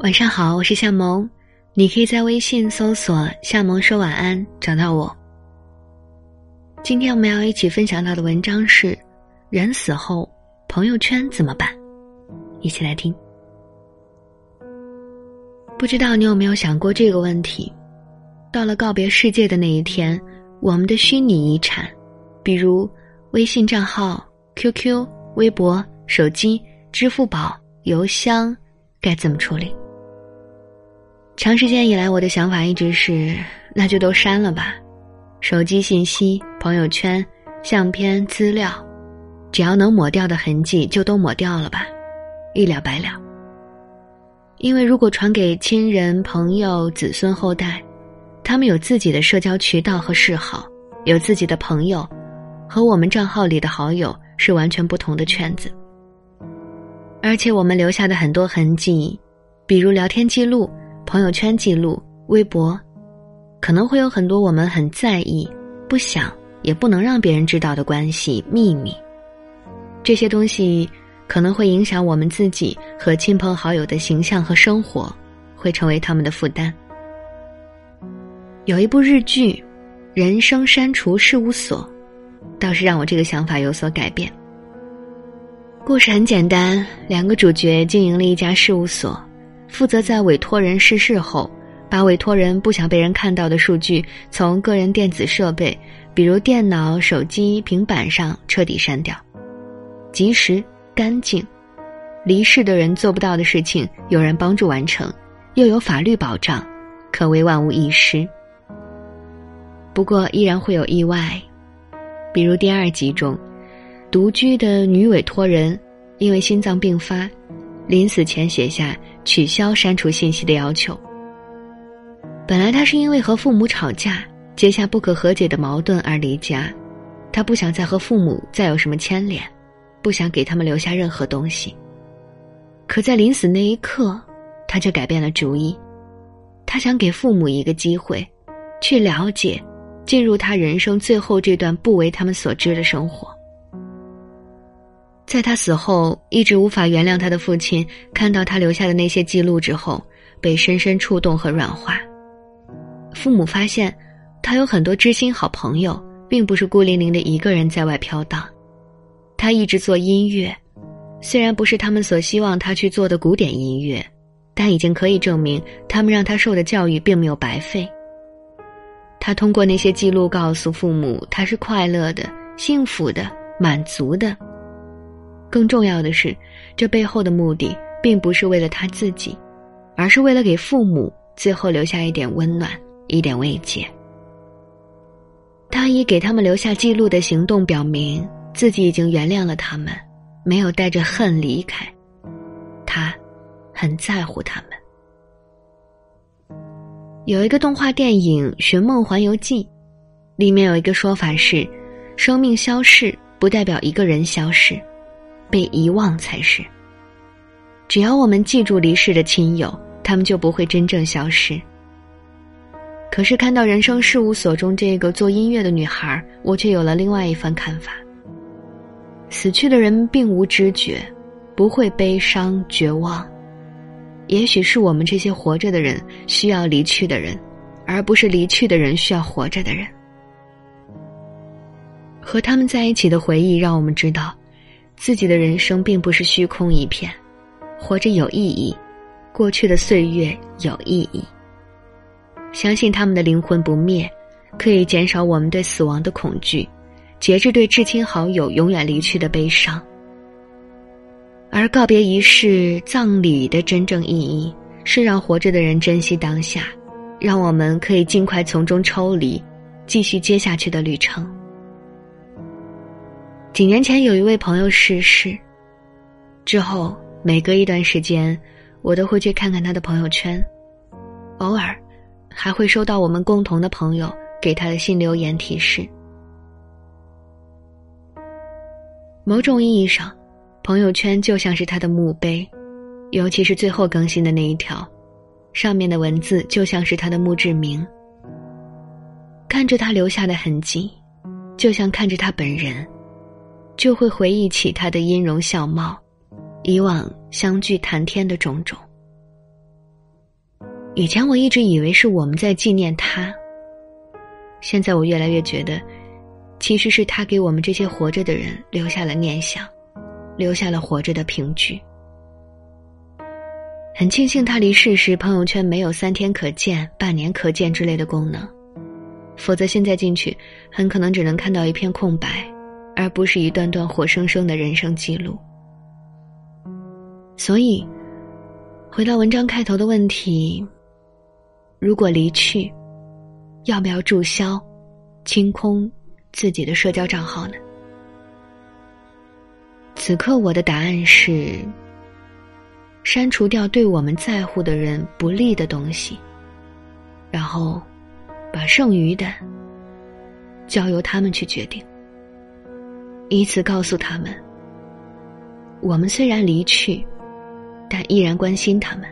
晚上好，我是夏萌，你可以在微信搜索“夏萌说晚安”找到我。今天我们要一起分享到的文章是：人死后朋友圈怎么办？一起来听。不知道你有没有想过这个问题？到了告别世界的那一天，我们的虚拟遗产，比如微信账号、QQ、微博、手机、支付宝、邮箱，该怎么处理？长时间以来，我的想法一直是，那就都删了吧。手机信息、朋友圈、相片、资料，只要能抹掉的痕迹，就都抹掉了吧，一了百了。因为如果传给亲人、朋友、子孙后代，他们有自己的社交渠道和嗜好，有自己的朋友，和我们账号里的好友是完全不同的圈子。而且我们留下的很多痕迹，比如聊天记录。朋友圈记录、微博，可能会有很多我们很在意、不想也不能让别人知道的关系秘密。这些东西可能会影响我们自己和亲朋好友的形象和生活，会成为他们的负担。有一部日剧《人生删除事务所》，倒是让我这个想法有所改变。故事很简单，两个主角经营了一家事务所。负责在委托人逝世后，把委托人不想被人看到的数据从个人电子设备，比如电脑、手机、平板上彻底删掉，及时、干净。离世的人做不到的事情，有人帮助完成，又有法律保障，可谓万无一失。不过依然会有意外，比如第二集中，独居的女委托人因为心脏病发。临死前写下取消删除信息的要求。本来他是因为和父母吵架，结下不可和解的矛盾而离家，他不想再和父母再有什么牵连，不想给他们留下任何东西。可在临死那一刻，他却改变了主意，他想给父母一个机会，去了解，进入他人生最后这段不为他们所知的生活。在他死后，一直无法原谅他的父亲看到他留下的那些记录之后，被深深触动和软化。父母发现，他有很多知心好朋友，并不是孤零零的一个人在外飘荡。他一直做音乐，虽然不是他们所希望他去做的古典音乐，但已经可以证明他们让他受的教育并没有白费。他通过那些记录告诉父母，他是快乐的、幸福的、满足的。更重要的是，这背后的目的并不是为了他自己，而是为了给父母最后留下一点温暖、一点慰藉。他以给他们留下记录的行动，表明自己已经原谅了他们，没有带着恨离开。他很在乎他们。有一个动画电影《寻梦环游记》，里面有一个说法是：生命消逝不代表一个人消逝。被遗忘才是。只要我们记住离世的亲友，他们就不会真正消失。可是看到人生事务所中这个做音乐的女孩，我却有了另外一番看法。死去的人并无知觉，不会悲伤绝望。也许是我们这些活着的人需要离去的人，而不是离去的人需要活着的人。和他们在一起的回忆，让我们知道。自己的人生并不是虚空一片，活着有意义，过去的岁月有意义。相信他们的灵魂不灭，可以减少我们对死亡的恐惧，节制对至亲好友永远离去的悲伤。而告别仪式、葬礼的真正意义，是让活着的人珍惜当下，让我们可以尽快从中抽离，继续接下去的旅程。几年前，有一位朋友逝世，之后每隔一段时间，我都会去看看他的朋友圈，偶尔还会收到我们共同的朋友给他的新留言提示。某种意义上，朋友圈就像是他的墓碑，尤其是最后更新的那一条，上面的文字就像是他的墓志铭。看着他留下的痕迹，就像看着他本人。就会回忆起他的音容笑貌，以往相聚谈天的种种。以前我一直以为是我们在纪念他，现在我越来越觉得，其实是他给我们这些活着的人留下了念想，留下了活着的凭据。很庆幸他离世时朋友圈没有三天可见、半年可见之类的功能，否则现在进去很可能只能看到一片空白，而不是一段段活生生的人生记录。所以，回到文章开头的问题：如果离去，要不要注销、清空自己的社交账号呢？此刻我的答案是。删除掉对我们在乎的人不利的东西，然后把剩余的交由他们去决定，以此告诉他们：我们虽然离去，但依然关心他们，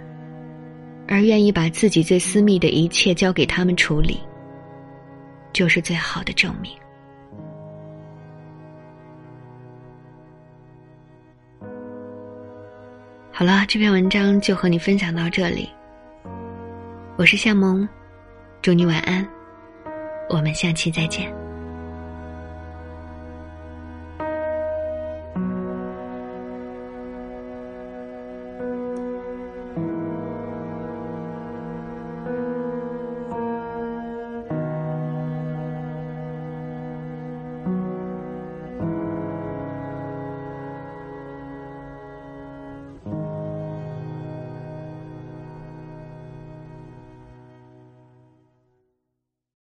而愿意把自己最私密的一切交给他们处理，就是最好的证明。好了，这篇文章就和你分享到这里。我是夏萌，祝你晚安，我们下期再见。